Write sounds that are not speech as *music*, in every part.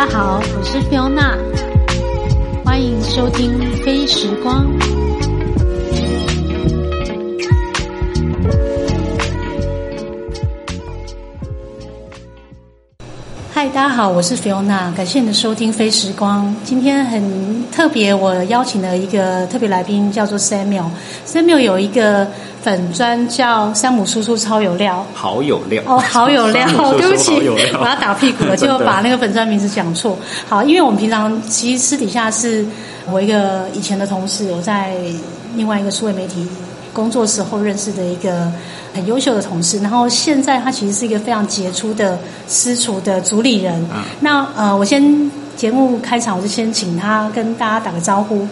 大家好，我是菲欧娜欢迎收听《飞时光》。嗨，大家好，我是菲欧娜感谢你的收听《飞时光》。今天很特别，我邀请了一个特别来宾，叫做 Samuel。Samuel 有一个粉砖叫山姆叔叔超有料，好有料哦，好有料，*laughs* 对不起，我要打屁股了，就 *laughs* 把那个粉砖名字讲错。好，因为我们平常其实私底下是我一个以前的同事，我在另外一个数位媒体工作时候认识的一个。很优秀的同事，然后现在他其实是一个非常杰出的私厨的主理人。那呃，我先节目开场，我就先请他跟大家打个招呼。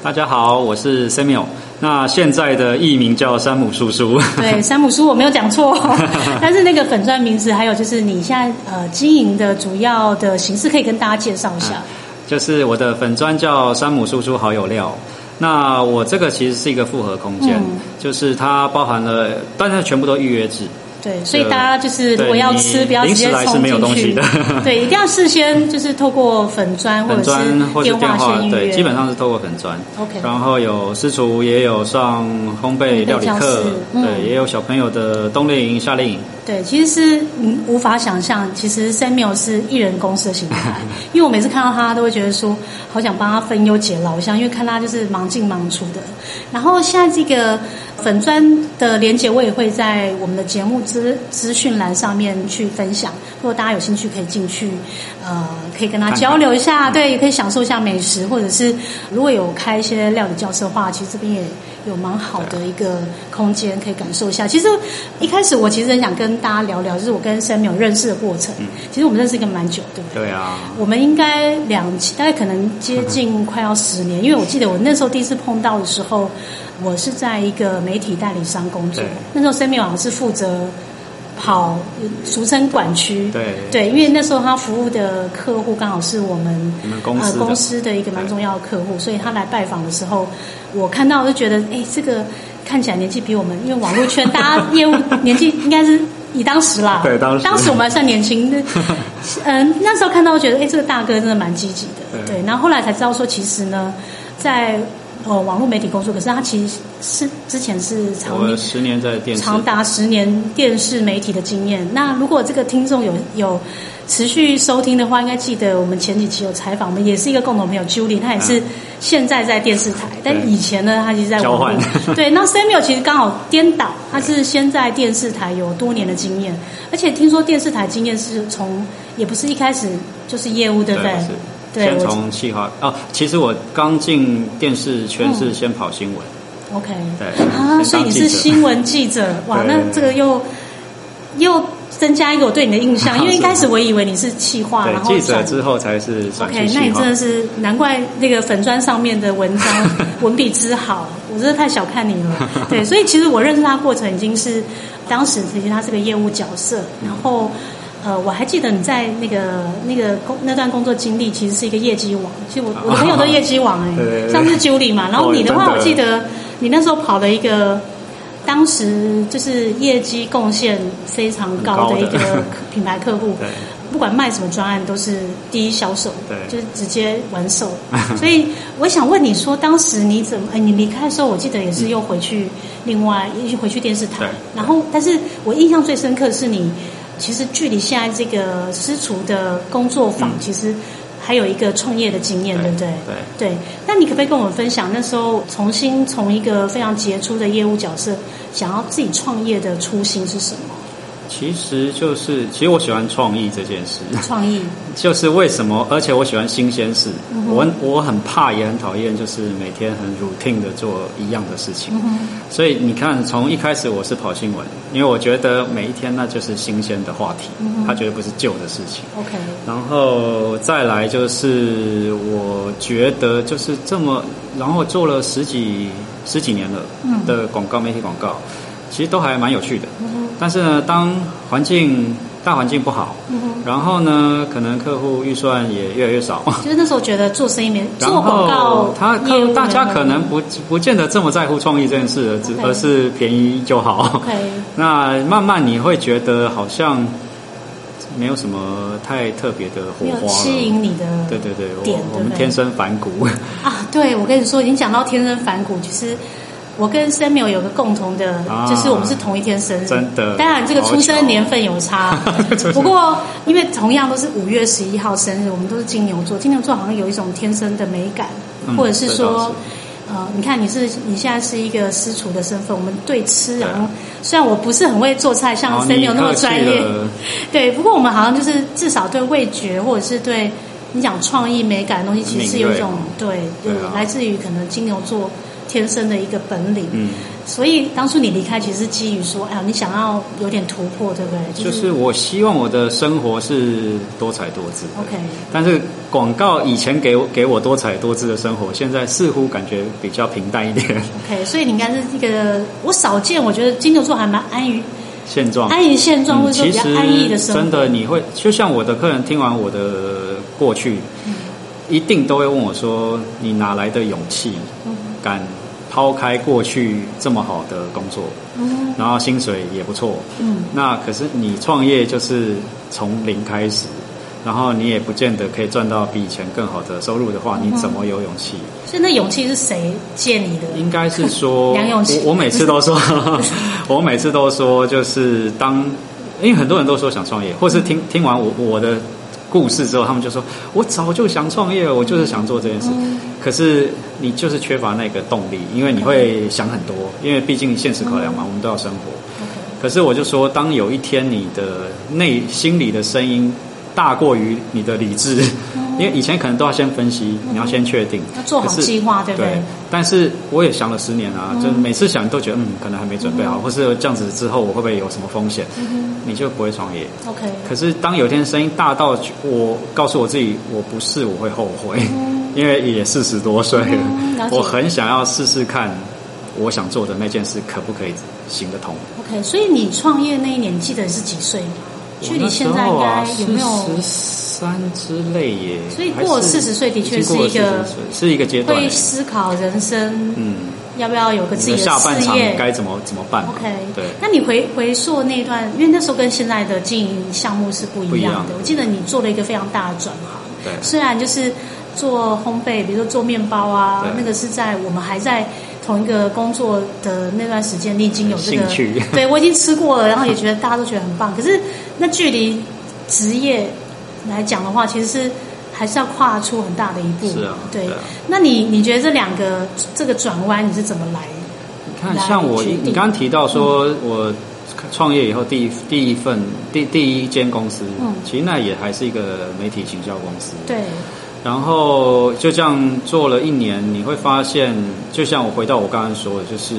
大家好，我是 Samuel。那现在的艺名叫山姆叔叔。对，山姆叔我没有讲错，*laughs* 但是那个粉钻名字，还有就是你现在呃经营的主要的形式，可以跟大家介绍一下。就是我的粉钻叫山姆叔叔好有料。那我这个其实是一个复合空间，就是它包含了，但是全部都预约制。对，所以大家就是如果要吃，不要直接冲进去。*laughs* 对，一定要事先就是透过粉砖或者是电话先预约。对，基本上是透过粉砖。OK。然后有私厨，也有上烘焙料理课，对，也有小朋友的冬令营、夏令营。对，其实是无法想象，其实 Samuel 是艺人公司的形态。*laughs* 因为我每次看到他，都会觉得说，好想帮他分忧解劳，像因为看他就是忙进忙出的。然后现在这个。粉砖的连接我也会在我们的节目资资讯栏上面去分享，如果大家有兴趣可以进去，呃，可以跟他交流一下，对，也可以享受一下美食，或者是如果有开一些料理教室的话，其实这边也有蛮好的一个空间可以感受一下。其实一开始我其实很想跟大家聊聊，就是我跟 Samuel 认识的过程。其实我们认识一个蛮久，对不对？对啊。我们应该两大概可能接近快要十年，因为我记得我那时候第一次碰到的时候。我是在一个媒体代理商工作，那时候 Samuel 好像是负责跑，俗称管区。对。对，因为那时候他服务的客户刚好是我们呃公司的一个蛮重要的客户，所以他来拜访的时候，我看到就觉得，哎，这个看起来年纪比我们，因为网络圈大家业务年纪应该是以当时啦，*laughs* 对当时。当时我们还算年轻，嗯，*laughs* 那时候看到觉得，哎，这个大哥真的蛮积极的，对。然后后来才知道说，其实呢，在哦，网络媒体工作，可是他其实是之前是长十年在电视，长达十年电视媒体的经验。那如果这个听众有有持续收听的话，应该记得我们前几期有采访，我们也是一个共同朋友 Julie，他也是现在在电视台，但以前呢，他其实在网络。对，那 Samuel 其实刚好颠倒，他是先在电视台有多年的经验，而且听说电视台经验是从也不是一开始就是业务，对不对？先从企划哦，其实我刚进电视圈是先跑新闻，OK，对啊，所以你是新闻记者 *laughs* 哇？那这个又又增加一个我对你的印象，*laughs* 因为一开始我以为你是企划，然后记者之后才是 OK，那你真的是难怪那个粉砖上面的文章 *laughs* 文笔之好，我真的太小看你了。对，所以其实我认识他过程已经是当时其实他是个业务角色，然后。呃，我还记得你在那个那个工那段工作经历，其实是一个业绩网。其实我我的朋友都业绩网哎，上次 Julie 嘛，然后你的话，我记得你那时候跑了一个，当时就是业绩贡献非常高的一个品牌客户，*laughs* 不管卖什么专案都是第一销售，对就是直接完售。*laughs* 所以我想问你说，当时你怎么？哎，你离开的时候，我记得也是又回去另外又回去电视台，然后，但是我印象最深刻是你。其实距离现在这个私厨的工作坊，其实还有一个创业的经验，对不对？对。对。那你可不可以跟我们分享，那时候重新从一个非常杰出的业务角色，想要自己创业的初心是什么？其实就是，其实我喜欢创意这件事。创意 *laughs* 就是为什么？而且我喜欢新鲜事。我我很怕，也很讨厌，就是每天很 routine 的做一样的事情。所以你看，从一开始我是跑新闻，因为我觉得每一天那就是新鲜的话题，它绝对不是旧的事情。OK。然后再来就是，我觉得就是这么，然后做了十几十几年了的广告媒体广告，其实都还蛮有趣的。但是呢，当环境大环境不好，然后呢，可能客户预算也越来越少。*laughs* 就是那时候觉得做生意没 *laughs* 做广告，他客大家可能不不见得这么在乎创意这件事，只而是便宜就好。*laughs* 那慢慢你会觉得好像没有什么太特别的火花了。吸引你的对对对，我们天生反骨。啊，对，我跟你说，已经讲到天生反骨，其实我跟 Samuel 有个共同的，啊就是我们是同一天生日，真的当然，这个出生年份有差，不过因为同样都是五月十一号生日，我们都是金牛座，金牛座好像有一种天生的美感，嗯或者是说是。呃，你看你是你现在是一个私厨的身份，我们对吃，然后虽然我不是很会做菜，像 Samuel 那么专业，对，不过我们好像就是至少对味觉或者是对你讲创意美感的东西，其实是有一种对，有对啊来自于可能金牛座天生的一个本领。嗯，所以当初你离开，其实是基于说，哎呀，你想要有点突破，对不对？就是我希望我的生活是多彩多姿。OK，但是广告以前给我给我多彩多姿的生活，现在似乎感觉比较平淡一点，OK，所以你应该是一个我少见，我觉得金牛座还蛮安于现状。安于现状，或者说比较安逸的生活。真的，你会就像我的客人听完我的过去，嗯一定都会问我说：“你哪来的勇气，嗯敢抛开过去这么好的工作，嗯然后薪水也不错？嗯那可是你创业就是从零开始，然后你也不见得可以赚到比以前更好的收入的话，嗯你怎么有勇气？所以那勇气是谁借你的？应该是说，梁咏琪我我每次都说，*laughs* 我每次都说，就是当，因为很多人都说想创业，或是听听完我我的故事之后，他们就说，我早就想创业了，我就是想做这件事。嗯可是你就是缺乏那个动力，因为你会想很多，因为毕竟现实考量嘛，我们都要生活。可是我就说，当有一天你的内心里的声音大过于你的理智，因为以前可能都要先分析，你要先确定，嗯要做好计划，对不对？对，但是我也想了十年啊，就是每次想都觉得嗯，可能还没准备好，或是这样子之后我会不会有什么风险，你就不会创业。OK，可是当有一天声音大到我告诉我自己我不是，我会后悔，*laughs* 因为也四十多岁嗯了我很想要试试看我想做的那件事可不可以行得通。OK，所以你创业那一年，记得是几岁吗？距离现在应该有没有？十三之类耶？所以过四十岁的确是一个是一个阶段。会思考人生，嗯，要不要有个自己的下半场事业该怎么怎么办 OK，对。那你回回溯那段，因为那时候跟现在的经营项目是不一样的。样我记得你做了一个非常大的转行，对虽然就是做烘焙，比如说做面包啊，那个是在我们还在同一个工作的那段时间，你已经有这个兴趣 *laughs* 对我已经吃过了，然后也觉得大家都觉得很棒。可是那距离职业来讲的话，其实是还是要跨出很大的一步。是啊对。对啊那你你觉得这两个这个转弯你是怎么来？你看，像我，你刚刚提到说，我创业以后第一第一份第第一间公司，嗯其实那也还是一个媒体行销公司。对，然后就这样做了一年，你会发现，就像我回到我刚刚说的，就是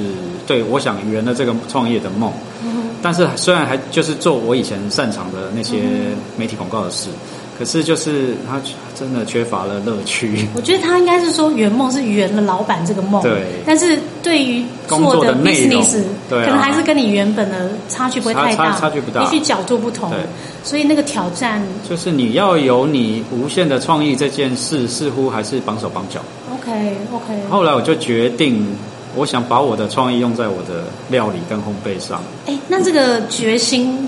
对我想圆了这个创业的梦。嗯但是虽然还就是做我以前擅长的那些媒体广告的事，可是就是他真的缺乏了乐趣。我觉得他应该是说圆梦是圆了老板这个梦，对但是对于工作的 business，对啊可能还是跟你原本的差距不会太大，差差差距不大也许角度不同对，所以那个挑战就是你要有你无限的创意这件事，似乎还是绑手绑脚。OK OK，后来我就决定，我想把我的创意用在我的料理跟烘焙上。哎，那这个决心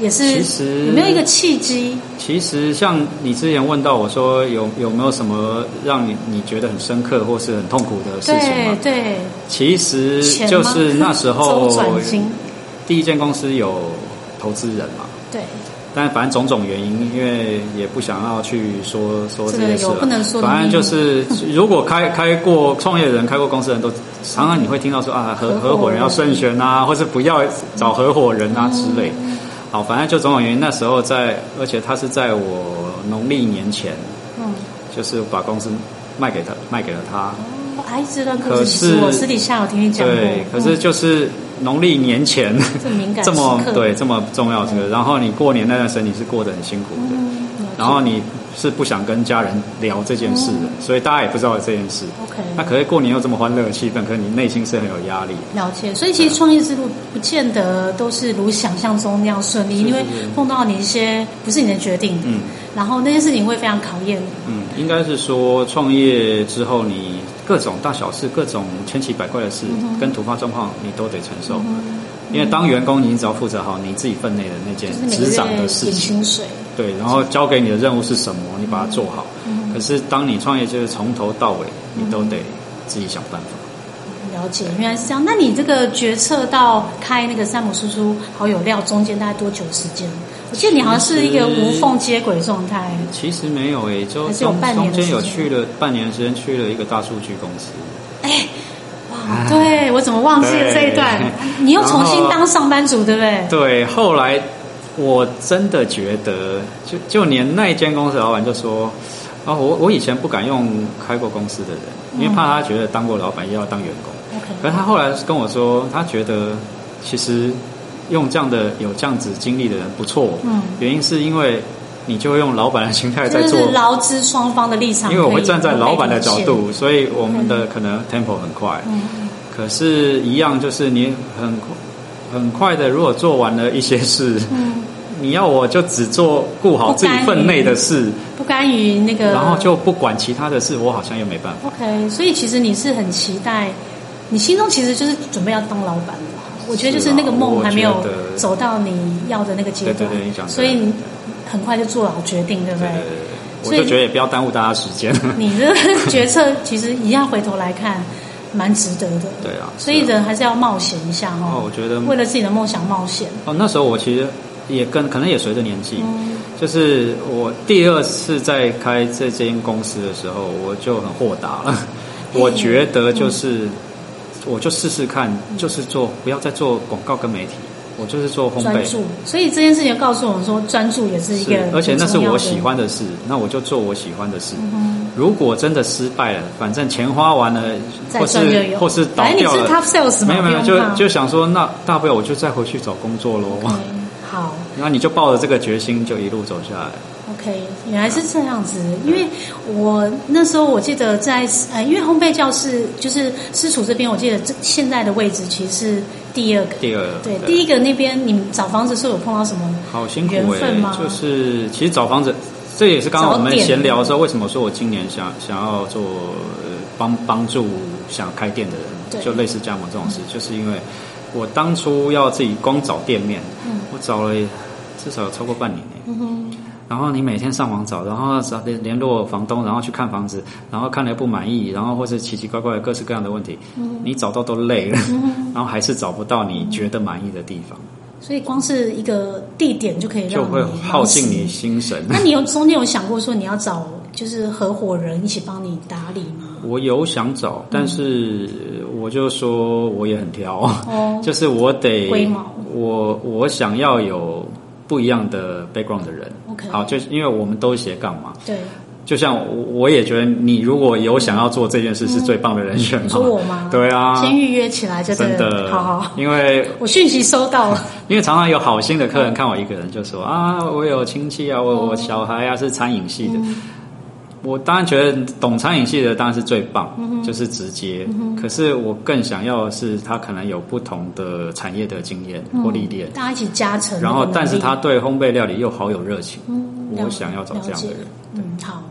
也是其实有没有一个契机？其实像你之前问到我说有有没有什么让你你觉得很深刻或是很痛苦的事情吗？对，其实就是那时候第一间公司有投资人嘛，对，但反正种种原因，因为也不想要去说说这些事了。反正就是，*laughs* 如果开开过创业的人、开过公司的人都，常常你会听到说啊，合合伙人。要慎选啊，或是不要找合伙人啊之类。好，反正就种种原因，那时候在，而且他是在我农历年前，嗯，就是把公司卖给他，卖给了他。哦还，这段故可事是我私底下我听你讲过，对，可是嗯。就是农历年前，这么敏感 *laughs* 这么对这么重要这个，然后你过年那段时间你是过得很辛苦的，然后你是不想跟家人聊这件事的，所以大家也不知道这件事。OK，那可是过年又这么欢乐的气氛，可是你内心是很有压力。了解，所以其实创业之路不见得都是如想象中那样顺利，因为碰到你一些不是你的决定，嗯然后那些事情会非常考验你。嗯，应该是说创业之后，你各种大小事、各种千奇百怪的事、跟突发状况，你都得承受。因为当员工，你只要负责好你自己分内的那件职掌的事情，薪水，对，然后交给你的任务是什么，你把它做好。可是当你创业，就是从头到尾，你都得自己想办法。了解，原来是这样。那你这个决策到开那个山姆叔叔好友料中间大概多久时间？我记得你好像是一个无缝接轨状态。其实没有诶，就中中间有去了半年时间，去了一个大数据公司。哎，哇，对我怎么忘记了这一段？*laughs* 你又重新当上班族，对不对？对，后来我真的觉得，就就连那一间公司老板就说：“啊，我我以前不敢用开过公司的人，因为怕他觉得当过老板又要当员工。可是他后来跟我说，他觉得其实。”用这样的有这样子经历的人不错，嗯，原因是因为你就会用老板的心态在做，劳资双方的立场，因为我会站在老板的角度，所以我们的可能 tempo 很快，嗯，可是，一样就是你很很快的，如果做完了一些事，嗯，你要我就只做顾好自己分内的事，不甘于那个，然后就不管其他的事，我好像又没办法。OK，所以其实你是很期待，你心中其实就是准备要当老板的。我觉得就是那个梦还没有走到你要的那个阶段，所以你很快就做好决定，对不对？我就觉得也不要耽误大家时间。*laughs* 你的决策其实一样回头来看，蛮值得的。对啊，所以人还是要冒险一下哦。我觉得为了自己的梦想冒险。哦，那时候我其实也跟可能也随着年纪，就是我第二次在开这间公司的时候，我就很豁达了。*laughs* 我觉得就是。我就试试看，就是做不要再做广告跟媒体，我就是做烘焙。专注，所以这件事情告诉我们说，专注也是一个。而且那是我喜欢的事，那我就做我喜欢的事。如果真的失败了，反正钱花完了，或是或是倒掉了，没有没有，就就想说，那大不了我就再回去找工作喽。好，那你就抱着这个决心，就一路走下来。OK，原来是这样子。因为我那时候我记得在呃，因为烘焙教室就是私厨这边，我记得这现在的位置其实是第二个。第二个对，第一个那边你们找房子是有碰到什么好辛苦哎？就是其实找房子，这也是刚刚我们闲聊的时候，为什么说我今年想想要做帮帮助想开店的人，就类似加盟这种事，就是因为我当初要自己光找店面，我找了至少有超过半年呢。然后你每天上网找，然后找联联络房东，然后去看房子，然后看了不满意，然后或者奇奇怪怪的各式各样的问题，你找到都累了，然后还是找不到你觉得满意的地方。所以光是一个地点就可以让就会耗尽你心神。那你有中间有想过说你要找就是合伙人一起帮你打理吗？我有想找，但是我就说我也很挑，哦 *laughs* 就是我得我我想要有。不一样的 background 的人，OK，好，就是因为我们都斜杠嘛，对，就像我我也觉得你如果有想要做这件事，是最棒的人选。说我吗？对啊，先预约起来就，真的，好好，因为我讯息收到了，*laughs* 因为常常有好心的客人看我一个人，就说啊，我有亲戚啊，我我小孩啊是餐饮系的。我当然觉得懂餐饮系的当然是最棒，就是直接。可是我更想要的是他可能有不同的产业的经验或历练，大家一起加成。然后，但是他对烘焙料理又好有热情。我想要找这样的人。嗯，好。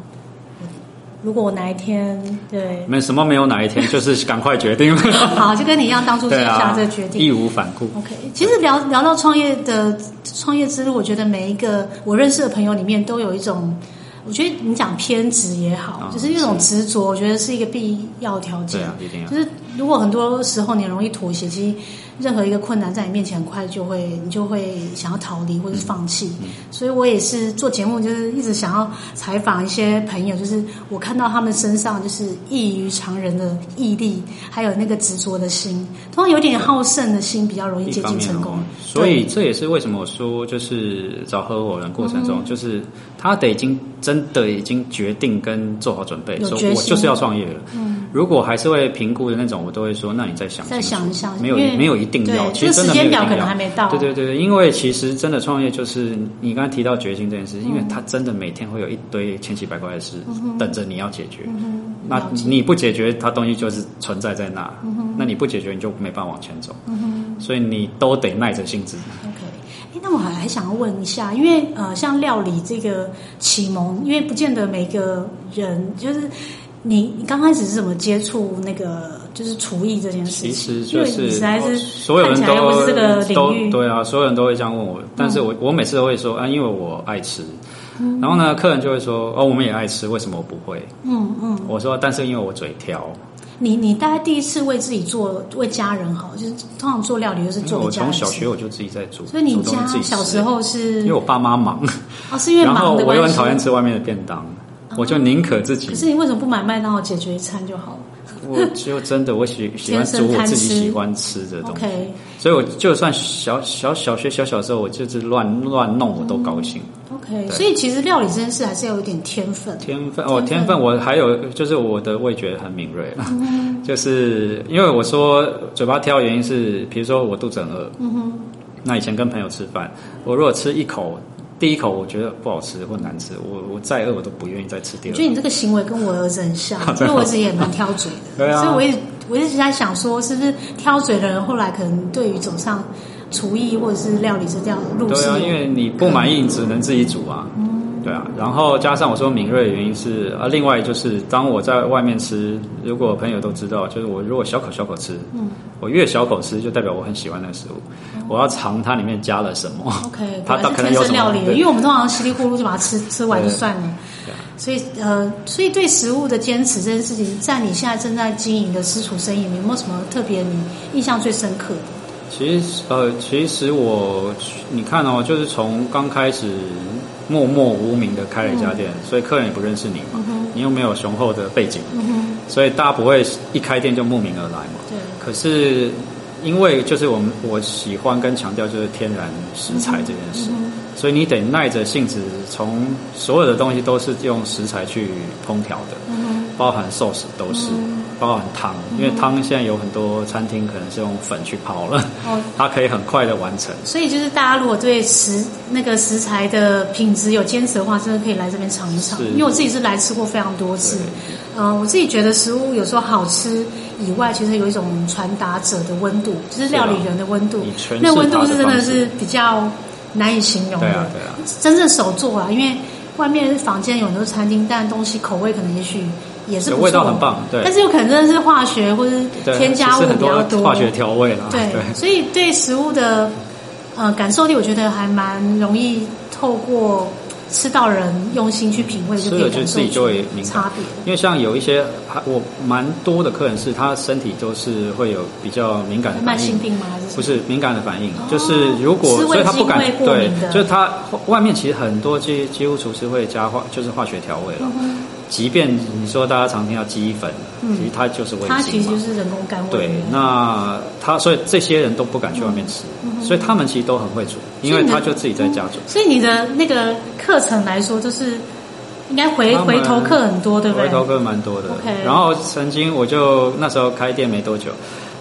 如果我哪一天对没什么没有哪一天，*laughs* 就是赶快决定。好，就跟你一样，当初下这个决定，义无反顾。OK，其实聊聊到创业的创业之路，我觉得每一个我认识的朋友里面都有一种。我觉得你讲偏执也好，就是一种执着，我觉得是一个必要条件。对啊，一定要。就是如果很多时候你容易妥协，其实。任何一个困难在你面前，很快就会你就会想要逃离或者是放弃。所以我也是做节目，就是一直想要采访一些朋友，就是我看到他们身上就是异于常人的毅力，还有那个执着的心，通常有点好胜的心，比较容易接近成功。所以这也是为什么我说，就是找合伙人过程中，就是他得已经真的已经决定跟做好准备，说我就是要创业了。如果还是会评估的那种，我都会说，那你再想再想一想，没有没有一定要，其实时间表可能还没到。对对对对，因为其实真的创业就是你刚才提到决心这件事，因为他真的每天会有一堆千奇百怪的事等着你要解决。那你不解决，它东西就是存在在那。那你不解决，你就没办法往前走。所以你都得耐着性子。那我还还想要问一下，因为呃，像料理这个启蒙，因为不见得每个人就是。你你刚开始是怎么接触那个就是厨艺这件事其情？实就是实在是所有人看起来又不是这个领都域，对啊，所有人都会这样问我，但是我、我每次都会说啊，因为我爱吃。然后呢，客人就会说哦，我们也爱吃，为什么我不会？嗯嗯。我说，但是因为我嘴挑，你你大概第一次为自己做，为家人好，就是通常做料理就是做我。从小学我就自己在做，所以你家小时候是因为我爸妈忙，哦，是因为 *laughs* 然后忙。我又很讨厌吃外面的便当，我就宁可自己可。是你为什么不买麦当劳解决一餐就好了我就真的我喜 *laughs* 喜欢煮我自己喜欢吃的东西，所以我就算小小小学小小时候，我就是乱乱弄，我都高兴。OK，所以其实料理这件事还是要有点天分。天分哦，天分我还有就是我的味觉很敏锐，*laughs* 就是因为我说嘴巴挑，原因是比如说我肚子很饿，嗯哼，那以前跟朋友吃饭，我如果吃一口，第一口我觉得不好吃或难吃，我我再饿我都不愿意再吃第二口。我觉得你这个行为跟我儿子很像，*laughs* 因为我儿子也蛮挑嘴的，对啊所以我一直我一直在想说，是不是挑嘴的人后来可能对于走上厨艺或者是料理是这样路对啊，因为你不满意，你只能自己煮啊。对啊，然后加上我说敏锐的原因是啊，另外就是当我在外面吃，如果朋友都知道，就是我如果小口小口吃，嗯我越小口吃，就代表我很喜欢那个食物，我要尝它里面加了什么。*laughs* OK，它是天可能有什么生料理因为我们通常稀里糊涂就把它吃吃完就算了对啊。所以呃，所以对食物的坚持这件事情，在你现在正在经营的私厨生意有没有什么特别你印象最深刻的？其实呃，其实我你看哦，就是从刚开始默默无名的开了一家店，所以客人也不认识你嘛，你又没有雄厚的背景，嗯，所以大家不会一开店就慕名而来嘛。对，可是因为就是我们我喜欢跟强调就是天然食材这件事，嗯所以你得耐着性子，从所有的东西都是用食材去烹调的，嗯包含寿司都是，包含汤，因为汤现在有很多餐厅可能是用粉去泡了，哦，它可以很快的完成。所以就是大家如果对食那个食材的品质有坚持的话，真的可以来这边尝一尝。因为我自己是来吃过非常多次对，呃，我自己觉得食物有时候好吃以外，其实有一种传达者的温度，就是料理人的温度那温度是真的是比较难以形容的。对啊，对啊，真正手做啊，因为外面房间有很多餐厅，但东西口味可能也许也是不味道很棒对。但是有可能真的是化学或者，添加物比较多化学调味啦，对，对。所以对食物的呃感受力，我觉得还蛮容易透过吃到人用心去品味，就可以吃了就感受自己就会敏感出差别。因为像有一些，还我蛮多的客人是他身体都是会有比较敏感的反应，慢性病吗？还是不是敏感的反应，哦就是如果所以他不敢对敏，就是他外面其实很多几几乎厨师会加化就是化学调味了，嗯即便你说大家常听到鸡粉，嗯其实它就是味它其。实就是人工甘味。对，那他所以这些人都不敢去外面吃，所以他们其实都很会煮，因为他就自己在家煮。所以你的那个课程来说，就是应该回回头客很多，对不对？回头客蛮多的。然后曾经我就那时候开店没多久，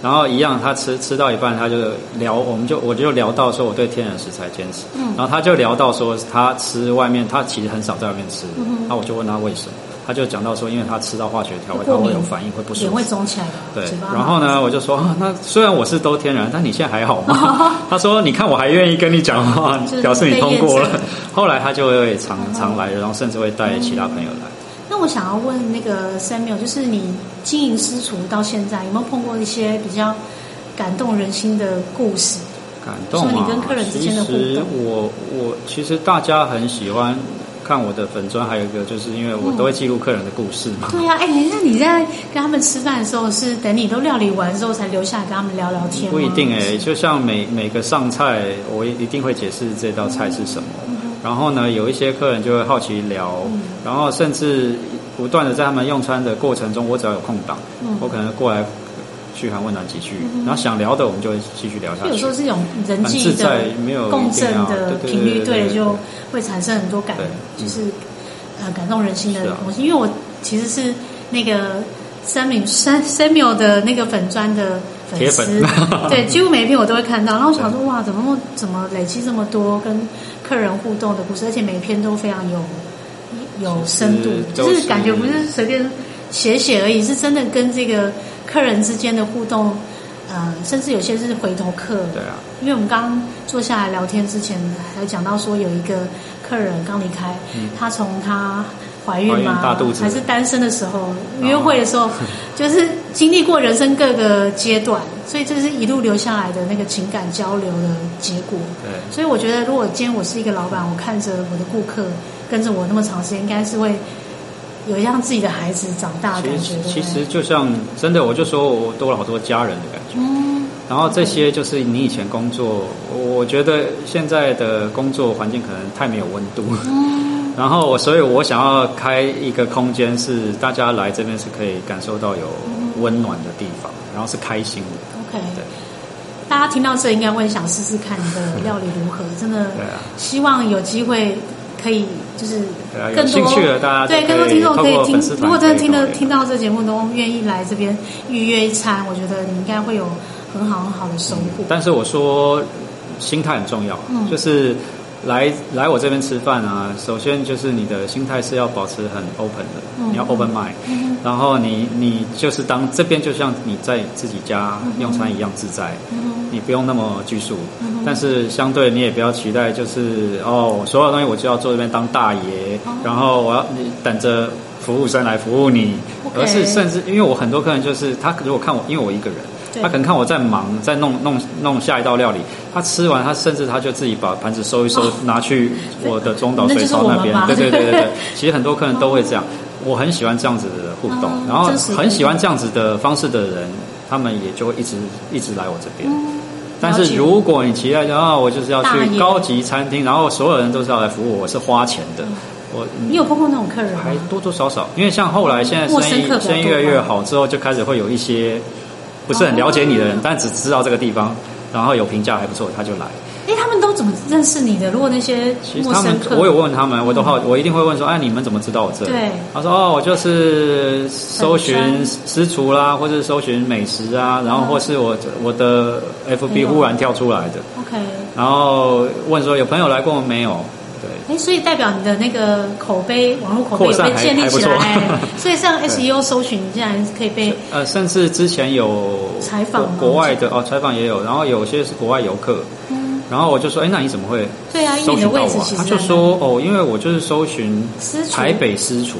然后一样他吃吃到一半，他就聊，我们就我就聊到说我对天然食材坚持，嗯然后他就聊到说他吃外面，他其实很少在外面吃，那我就问他为什么，他就讲到说，因为他吃到化学调味，他会有反应，会不舒服脸会。肿起来的。对，然后呢，我就说，啊那虽然我是都天然，但你现在还好吗？*laughs* 他说，你看我还愿意跟你讲话，表示你通过了。*laughs* 后来他就会常常来，然后甚至会带其他朋友来。那我想要问那个 Samuel，就是你经营私厨到现在，有没有碰过一些比较感动人心的故事？感动啊！说你跟客人之间的互动我我其实大家很喜欢看我的粉砖，还有一个就是因为我都会记录客人的故事嘛。对呀、哎，你那你在跟他们吃饭的时候，是等你都料理完之后才留下来跟他们聊聊天吗？不一定哎、就像每每个上菜，我一定会解释这道菜是什么。然后呢，有一些客人就会好奇聊，然后甚至不断的在他们用餐的过程中，我只要有空档，嗯我可能过来嘘寒问暖几句，然后想聊的我们就会继续聊下去。有时候。这种人际的没有共振的频率对就会产生很多感，就是呃感动人心的东西。因为我其实是那个 Samuel Samuel 的那个粉砖的粉丝粉，对，*laughs* 几乎每一篇我都会看到。然后我想说，哇，怎么怎么累积这么多跟客人互动的故事，而且每一篇都非常有有深度，就是是感觉不是随便写写而已，是真的跟这个客人之间的互动，呃，甚至有些是回头客。对啊，因为我们刚刚坐下来聊天之前，还讲到说有一个客人刚离开，嗯他从他怀孕吗？大肚子还是单身的时候？约会的时候，*laughs* 就是经历过人生各个阶段，所以这是一路留下来的那个情感交流的结果。对，所以我觉得，如果今天我是一个老板，我看着我的顾客跟着我那么长时间，应该是会有让自己的孩子长大的感觉。其实就像真的，我就说我多了好多家人的感觉。嗯。然后这些就是你以前工作，我觉得现在的工作环境可能太没有温度。嗯。*laughs* 然后，所以我想要开一个空间，是大家来这边是可以感受到有温暖的地方，然后是开心的。OK。对。大家听到这应该会想试试看你的料理如何？真的。希望有机会可以就是更多兴趣的大家对更多听众可以听。如果真的听的听到这节目都愿意来这边预约一餐，我觉得你应该会有。很好很好的收获，但是我说心态很重要，就是来来我这边吃饭啊，首先就是你的心态是要保持很 open 的，你要 open mind，然后你你就是当这边就像你在自己家用餐一样自在，你不用那么拘束，但是相对你也不要期待就是哦，所有东西我就要坐这边当大爷，然后我要你等着服务生来服务你，而是甚至因为我很多客人就是他如果看我，因为我一个人。他可能看我在忙，在弄弄弄下一道料理。他吃完，他甚至他就自己把盘子收一收，拿去我的中岛水槽那边。对对对对对，*laughs* 其实很多客人都会这样。我很喜欢这样子的互动，然后很喜欢这样子的方式的人，他们也就会一直一直来我这边。但是如果你期待啊，我就是要去高级餐厅，然后所有人都是要来服务我，是花钱的。我你有碰过那种客人吗？还多多少少，因为像后来现在生意生意越来越好之后，就开始会有一些。不是很了解你的人，但只知道这个地方，然后有评价还不错，他就来。哎，他们都怎么认识你的？如果那些陌生客，我有问他们，我都好，我一定会问说：哎，你们怎么知道我这？里？对，他说：哦，我就是搜寻私厨啦，或者搜寻美食啊，然后或是我我的 FB 忽然跳出来的。OK，然后问说有朋友来过没有？对。哎，所以代表你的那个口碑，网络口碑被建立起来。*laughs* 所以像 SEO 搜寻竟然可以被呃，甚至之前有采访国外的哦，采访也有，然后有些是国外游客，然后我就说，哎，那你怎么会对啊？因为你的位置他就说，哦，因为我就是搜寻台北私厨。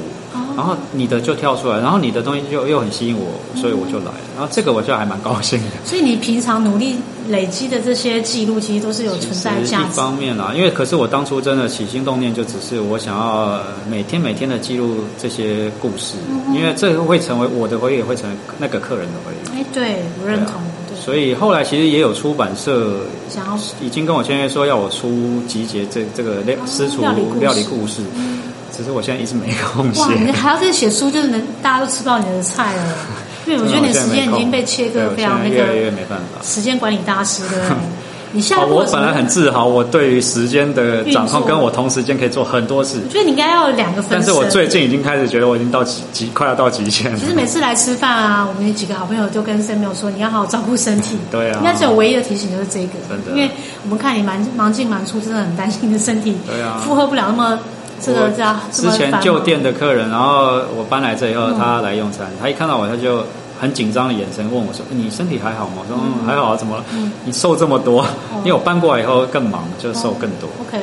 然后你的就跳出来，然后你的东西就又很吸引我，所以我就来。然后这个我就还蛮高兴的。所以你平常努力累积的这些记录，其实都是有存在价值。一方面啦，因为可是我当初真的起心动念，就只是我想要每天每天的记录这些故事，因为这个会成为我的回忆，也会成为那个客人的回忆。哎，对我认同。所以后来其实也有出版社想要已经跟我签约说要我出集结这这个料私厨料理故事。只是我现在一直没空写。哇，你还要再写书，就是能大家都吃到你的菜了。*laughs* 因为我觉得你的时间已经被切割非常那个，越来越没办法。时间管理大师对。我本来很自豪，我对于时间的掌控，跟我同时间可以做很多事。我觉得你应该要有两个分。但是我最近已经开始觉得我已经到极极快要到极限了。其实每次来吃饭啊，我们几个好朋友就跟 Samuel 说，你要好好照顾身体。对啊。应该只有唯一的提醒就是这个，真的。因为我们看你蛮忙进忙出，真的很担心你的身体，对啊，负荷不了那么。这个家之前旧店的客人，然后我搬来这以后，他来用餐，他一看到我，他就很紧张的眼神问我说：“你身体还好吗？”我说：“嗯，还好啊，怎么了？你瘦这么多？因为我搬过来以后更忙，就瘦更多。” OK，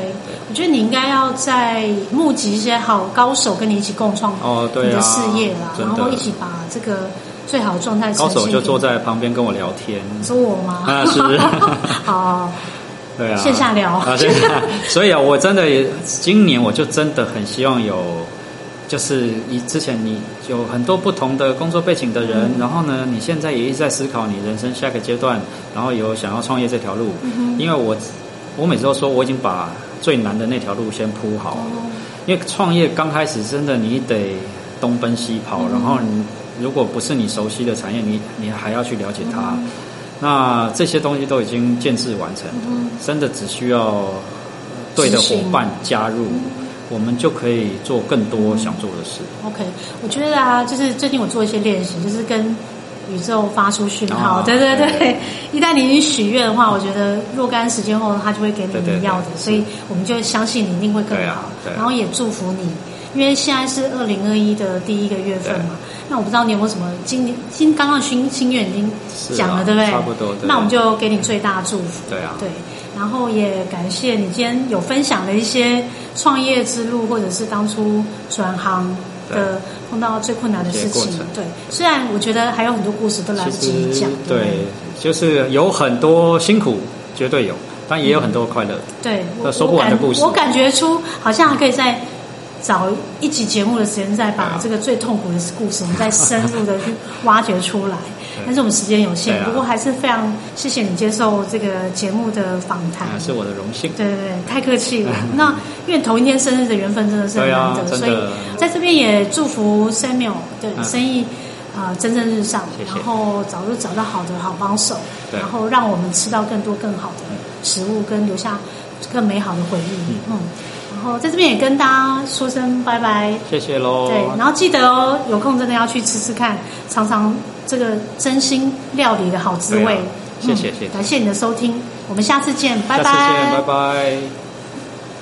我觉得你应该要在募集一些好高手跟你一起共创哦，对你的事业啦，然后一起把这个最好的状态。高手就坐在旁边跟我聊天。说我吗？啊，是。*laughs* 好。对啊，线下聊啊，线下。*laughs* 所以啊，我真的也今年我就真的很希望有，就是你之前你有很多不同的工作背景的人，然后呢，你现在也一直在思考你人生下个阶段，然后有想要创业这条路。因为我我每次都说我已经把最难的那条路先铺好了，因为创业刚开始真的你得东奔西跑，然后你如果不是你熟悉的产业，你你还要去了解它。那这些东西都已经建制完成，真的只需要对的伙伴加入，我们就可以做更多想做的事。OK，我觉得啊，就是最近我做一些练习，就是跟宇宙发出讯号。对对对，一旦你许愿的话，我觉得若干时间后，他就会给你你要的，所以我们就相信你一定会更好，然后也祝福你。因为现在是二零二一的第一个月份嘛，那我不知道你有没有什么今年今刚刚心心愿已经讲了，对不对？差不多。那我们就给你最大祝福。对啊。对，然后也感谢你今天有分享了一些创业之路，或者是当初转行的碰到最困难的事情。对，虽然我觉得还有很多故事都来不及讲。对，就是有很多辛苦，绝对有，但也有很多快乐。对，说不完的故事。我感觉出好像还可以在。找一集节目的时间，再把这个最痛苦的故事，我们再深入的去挖掘出来。但是我们时间有限，不过还是非常谢谢你接受这个节目的访谈，是我的荣幸。对对对，太客气了。*laughs* 那因为同一天生日的缘分真的是很难得，所以在这边也祝福 Samuel 的生意啊蒸蒸日上，然后早日找到好的好帮手，然后让我们吃到更多更好的食物，跟留下更美好的回忆。嗯。然后在这边也跟大家说声拜拜，谢谢喽。对，然后记得哦，有空真的要去吃吃看，尝尝这个真心料理的好滋味。谢谢谢谢，感谢你的收听，我们下次见，拜拜。下次见，拜拜。